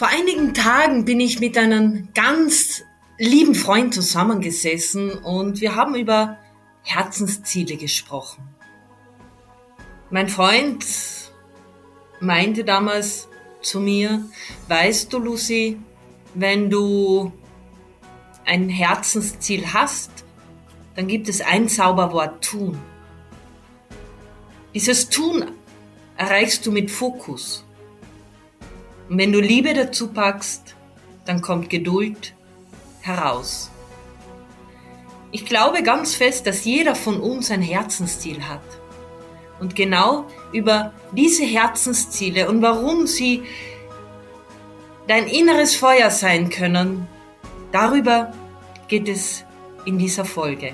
Vor einigen Tagen bin ich mit einem ganz lieben Freund zusammengesessen und wir haben über Herzensziele gesprochen. Mein Freund meinte damals zu mir, weißt du, Lucy, wenn du ein Herzensziel hast, dann gibt es ein Zauberwort tun. Dieses Tun erreichst du mit Fokus. Und wenn du Liebe dazu packst, dann kommt Geduld heraus. Ich glaube ganz fest, dass jeder von uns ein Herzensziel hat. Und genau über diese Herzensziele und warum sie dein inneres Feuer sein können, darüber geht es in dieser Folge.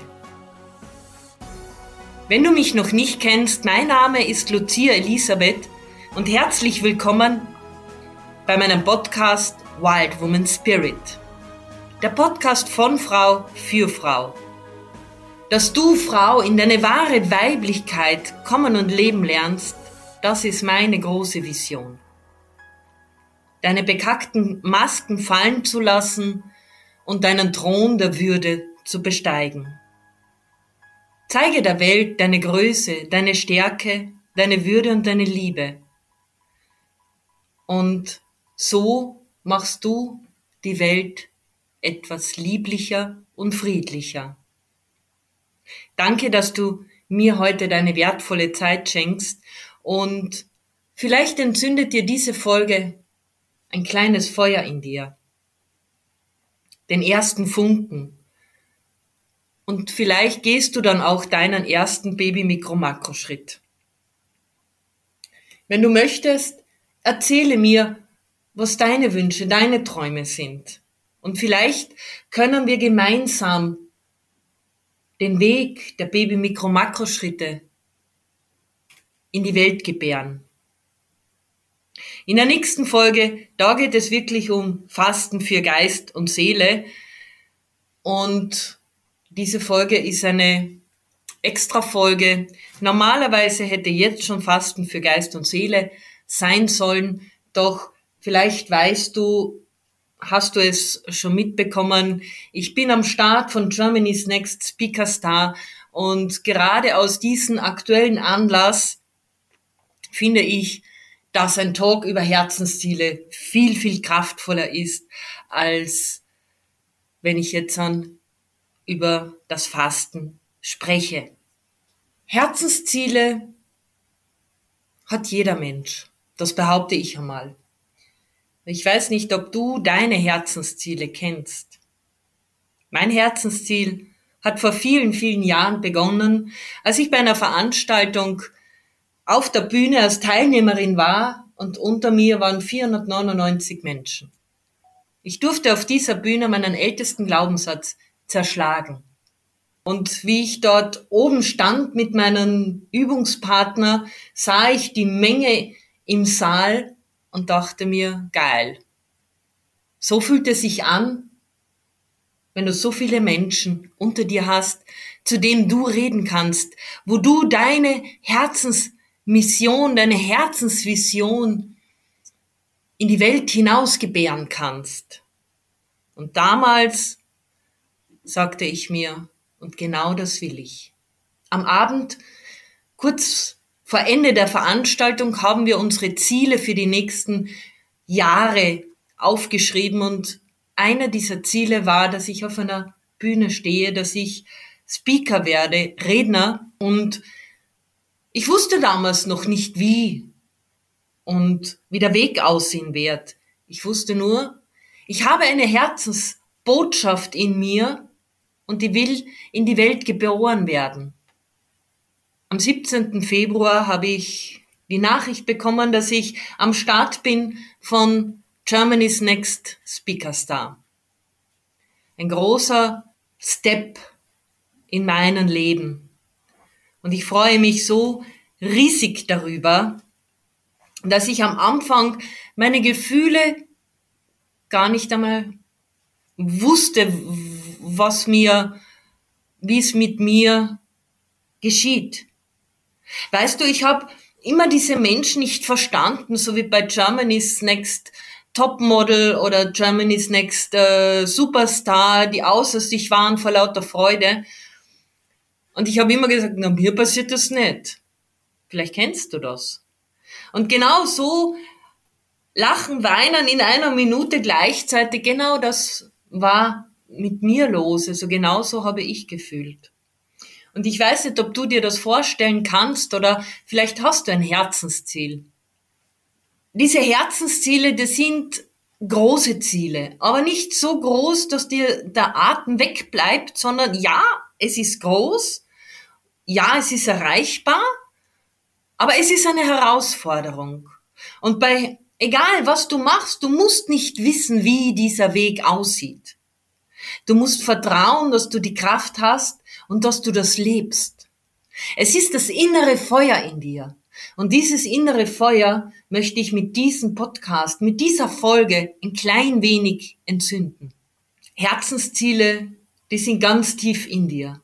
Wenn du mich noch nicht kennst, mein Name ist Lucia Elisabeth und herzlich willkommen bei meinem Podcast Wild Woman Spirit. Der Podcast von Frau für Frau. Dass du Frau in deine wahre Weiblichkeit kommen und leben lernst, das ist meine große Vision. Deine bekackten Masken fallen zu lassen und deinen Thron der Würde zu besteigen. Zeige der Welt deine Größe, deine Stärke, deine Würde und deine Liebe. Und so machst du die Welt etwas lieblicher und friedlicher. Danke, dass du mir heute deine wertvolle Zeit schenkst und vielleicht entzündet dir diese Folge ein kleines Feuer in dir. Den ersten Funken. Und vielleicht gehst du dann auch deinen ersten Baby-Mikro-Makro-Schritt. Wenn du möchtest, erzähle mir, was deine Wünsche, deine Träume sind. Und vielleicht können wir gemeinsam den Weg der Baby-Mikro-Makro-Schritte in die Welt gebären. In der nächsten Folge, da geht es wirklich um Fasten für Geist und Seele. Und diese Folge ist eine extra Folge. Normalerweise hätte jetzt schon Fasten für Geist und Seele sein sollen, doch Vielleicht weißt du, hast du es schon mitbekommen, ich bin am Start von Germany's Next Speaker Star und gerade aus diesem aktuellen Anlass finde ich, dass ein Talk über Herzensziele viel, viel kraftvoller ist, als wenn ich jetzt an über das Fasten spreche. Herzensziele hat jeder Mensch. Das behaupte ich einmal. Ich weiß nicht, ob du deine Herzensziele kennst. Mein Herzensziel hat vor vielen, vielen Jahren begonnen, als ich bei einer Veranstaltung auf der Bühne als Teilnehmerin war und unter mir waren 499 Menschen. Ich durfte auf dieser Bühne meinen ältesten Glaubenssatz zerschlagen. Und wie ich dort oben stand mit meinem Übungspartner, sah ich die Menge im Saal und dachte mir, geil. So fühlt es sich an, wenn du so viele Menschen unter dir hast, zu denen du reden kannst, wo du deine Herzensmission, deine Herzensvision in die Welt hinausgebären kannst. Und damals sagte ich mir, und genau das will ich. Am Abend, kurz vor Ende der Veranstaltung haben wir unsere Ziele für die nächsten Jahre aufgeschrieben und einer dieser Ziele war, dass ich auf einer Bühne stehe, dass ich Speaker werde, Redner und ich wusste damals noch nicht wie und wie der Weg aussehen wird. Ich wusste nur, ich habe eine Herzensbotschaft in mir und die will in die Welt geboren werden. Am 17. Februar habe ich die Nachricht bekommen, dass ich am Start bin von Germany's Next Speaker Star. Ein großer Step in meinem Leben. Und ich freue mich so riesig darüber, dass ich am Anfang meine Gefühle gar nicht einmal wusste, was mir, wie es mit mir geschieht. Weißt du, ich habe immer diese Menschen nicht verstanden, so wie bei Germany's Next Topmodel oder Germany's Next äh, Superstar, die außer sich waren vor lauter Freude. Und ich habe immer gesagt, na, mir passiert das nicht. Vielleicht kennst du das. Und genau so lachen, weinen in einer Minute gleichzeitig, genau das war mit mir los. Also genau so habe ich gefühlt. Und ich weiß nicht, ob du dir das vorstellen kannst oder vielleicht hast du ein Herzensziel. Diese Herzensziele, das sind große Ziele, aber nicht so groß, dass dir der Atem wegbleibt, sondern ja, es ist groß, ja, es ist erreichbar, aber es ist eine Herausforderung. Und bei, egal was du machst, du musst nicht wissen, wie dieser Weg aussieht. Du musst vertrauen, dass du die Kraft hast und dass du das lebst. Es ist das innere Feuer in dir. Und dieses innere Feuer möchte ich mit diesem Podcast, mit dieser Folge ein klein wenig entzünden. Herzensziele, die sind ganz tief in dir.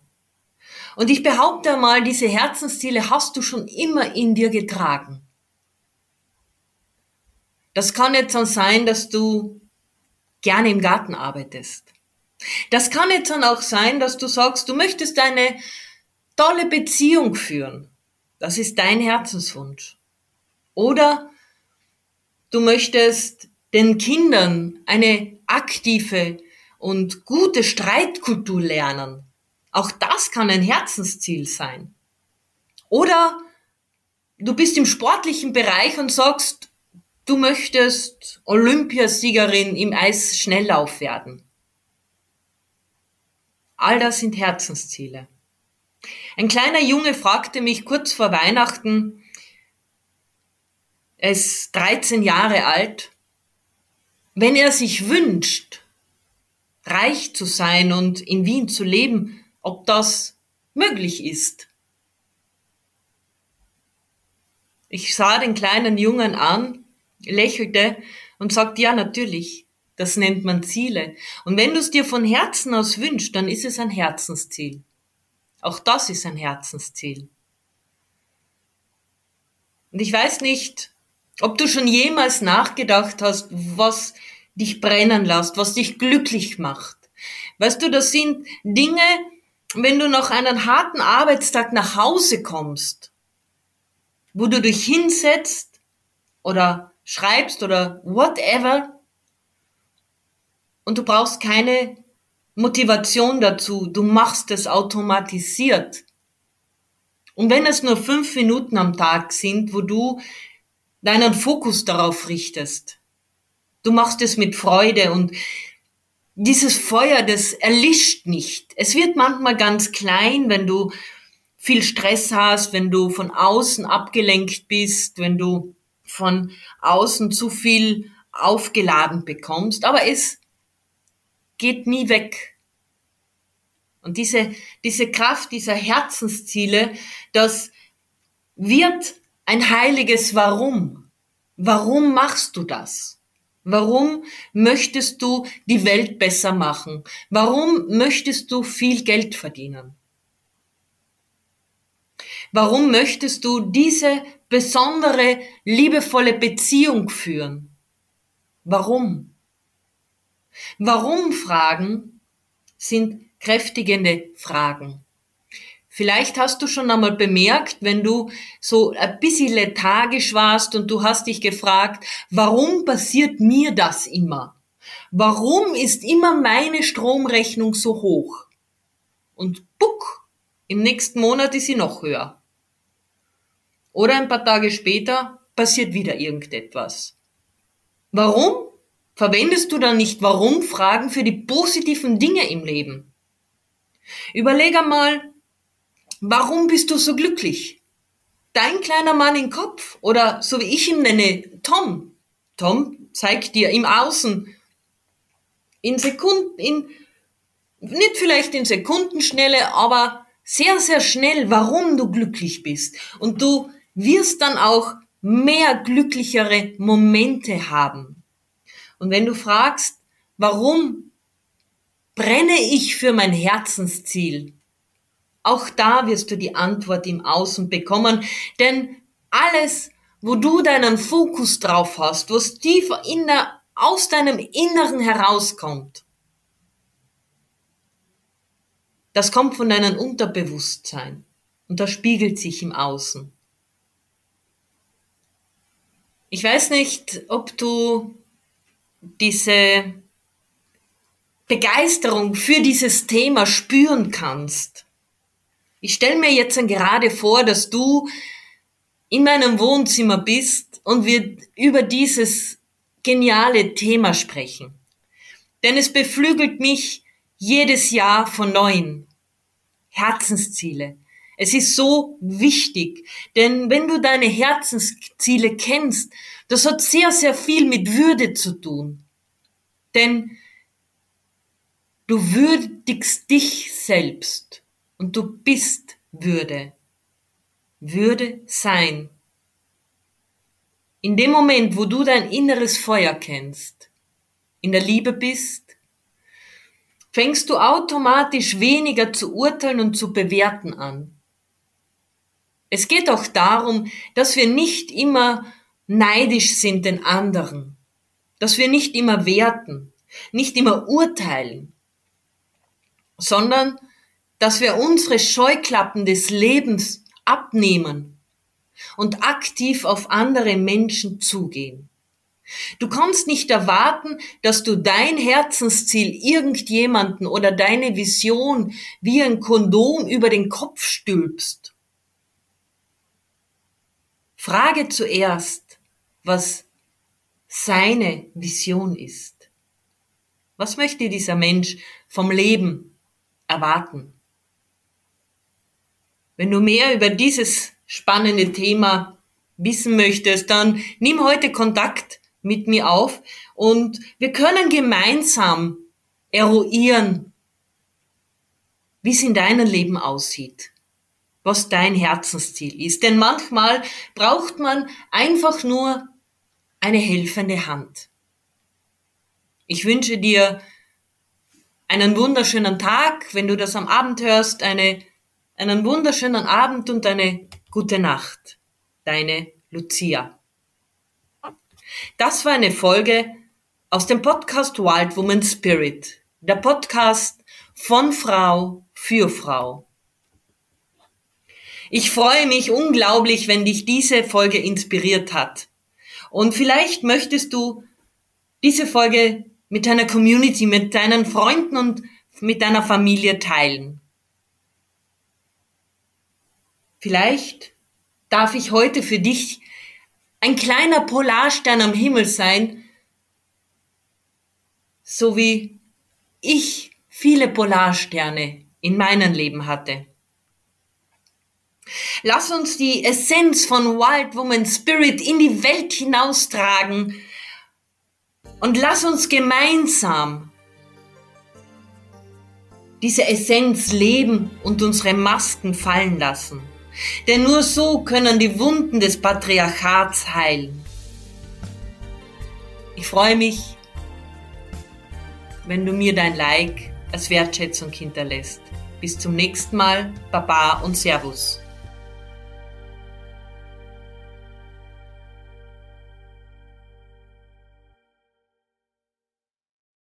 Und ich behaupte mal, diese Herzensziele hast du schon immer in dir getragen. Das kann jetzt dann sein, dass du gerne im Garten arbeitest. Das kann jetzt dann auch sein, dass du sagst, du möchtest eine tolle Beziehung führen. Das ist dein Herzenswunsch. Oder du möchtest den Kindern eine aktive und gute Streitkultur lernen. Auch das kann ein Herzensziel sein. Oder du bist im sportlichen Bereich und sagst, du möchtest Olympiasiegerin im Eisschnelllauf werden. All das sind Herzensziele. Ein kleiner Junge fragte mich kurz vor Weihnachten, er ist 13 Jahre alt, wenn er sich wünscht, reich zu sein und in Wien zu leben, ob das möglich ist. Ich sah den kleinen Jungen an, lächelte und sagte, ja, natürlich. Das nennt man Ziele. Und wenn du es dir von Herzen aus wünschst, dann ist es ein Herzensziel. Auch das ist ein Herzensziel. Und ich weiß nicht, ob du schon jemals nachgedacht hast, was dich brennen lässt, was dich glücklich macht. Weißt du, das sind Dinge, wenn du nach einem harten Arbeitstag nach Hause kommst, wo du dich hinsetzt oder schreibst oder whatever und du brauchst keine Motivation dazu. Du machst es automatisiert. Und wenn es nur fünf Minuten am Tag sind, wo du deinen Fokus darauf richtest, du machst es mit Freude und dieses Feuer, das erlischt nicht. Es wird manchmal ganz klein, wenn du viel Stress hast, wenn du von außen abgelenkt bist, wenn du von außen zu viel aufgeladen bekommst, aber es geht nie weg. Und diese, diese Kraft dieser Herzensziele, das wird ein heiliges Warum. Warum machst du das? Warum möchtest du die Welt besser machen? Warum möchtest du viel Geld verdienen? Warum möchtest du diese besondere, liebevolle Beziehung führen? Warum? Warum-Fragen sind kräftigende Fragen. Vielleicht hast du schon einmal bemerkt, wenn du so ein bisschen lethargisch warst und du hast dich gefragt, warum passiert mir das immer? Warum ist immer meine Stromrechnung so hoch? Und buck, im nächsten Monat ist sie noch höher. Oder ein paar Tage später passiert wieder irgendetwas. Warum? Verwendest du dann nicht Warum-Fragen für die positiven Dinge im Leben? Überleg einmal, warum bist du so glücklich? Dein kleiner Mann im Kopf oder so wie ich ihn nenne, Tom. Tom zeigt dir im Außen in Sekunden, in, nicht vielleicht in Sekundenschnelle, aber sehr, sehr schnell, warum du glücklich bist. Und du wirst dann auch mehr glücklichere Momente haben. Und wenn du fragst, warum brenne ich für mein Herzensziel, auch da wirst du die Antwort im Außen bekommen, denn alles, wo du deinen Fokus drauf hast, was tiefer in der aus deinem Inneren herauskommt, das kommt von deinem Unterbewusstsein. Und das spiegelt sich im Außen. Ich weiß nicht, ob du diese Begeisterung für dieses Thema spüren kannst. Ich stelle mir jetzt gerade vor, dass du in meinem Wohnzimmer bist und wir über dieses geniale Thema sprechen. Denn es beflügelt mich jedes Jahr von neuem. Herzensziele. Es ist so wichtig, denn wenn du deine Herzensziele kennst, das hat sehr, sehr viel mit Würde zu tun. Denn du würdigst dich selbst und du bist Würde. Würde sein. In dem Moment, wo du dein inneres Feuer kennst, in der Liebe bist, fängst du automatisch weniger zu urteilen und zu bewerten an. Es geht auch darum, dass wir nicht immer neidisch sind den anderen, dass wir nicht immer werten, nicht immer urteilen, sondern dass wir unsere Scheuklappen des Lebens abnehmen und aktiv auf andere Menschen zugehen. Du kannst nicht erwarten, dass du dein Herzensziel irgendjemanden oder deine Vision wie ein Kondom über den Kopf stülpst. Frage zuerst, was seine Vision ist. Was möchte dieser Mensch vom Leben erwarten? Wenn du mehr über dieses spannende Thema wissen möchtest, dann nimm heute Kontakt mit mir auf und wir können gemeinsam eruieren, wie es in deinem Leben aussieht, was dein Herzensziel ist. Denn manchmal braucht man einfach nur eine helfende Hand. Ich wünsche dir einen wunderschönen Tag, wenn du das am Abend hörst, eine, einen wunderschönen Abend und eine Gute Nacht, deine Lucia. Das war eine Folge aus dem Podcast Wild Woman Spirit, der Podcast von Frau für Frau. Ich freue mich unglaublich, wenn dich diese Folge inspiriert hat. Und vielleicht möchtest du diese Folge mit deiner Community, mit deinen Freunden und mit deiner Familie teilen. Vielleicht darf ich heute für dich ein kleiner Polarstern am Himmel sein, so wie ich viele Polarsterne in meinem Leben hatte. Lass uns die Essenz von Wild Woman Spirit in die Welt hinaustragen und lass uns gemeinsam diese Essenz leben und unsere Masken fallen lassen. Denn nur so können die Wunden des Patriarchats heilen. Ich freue mich, wenn du mir dein Like als Wertschätzung hinterlässt. Bis zum nächsten Mal, Baba und Servus.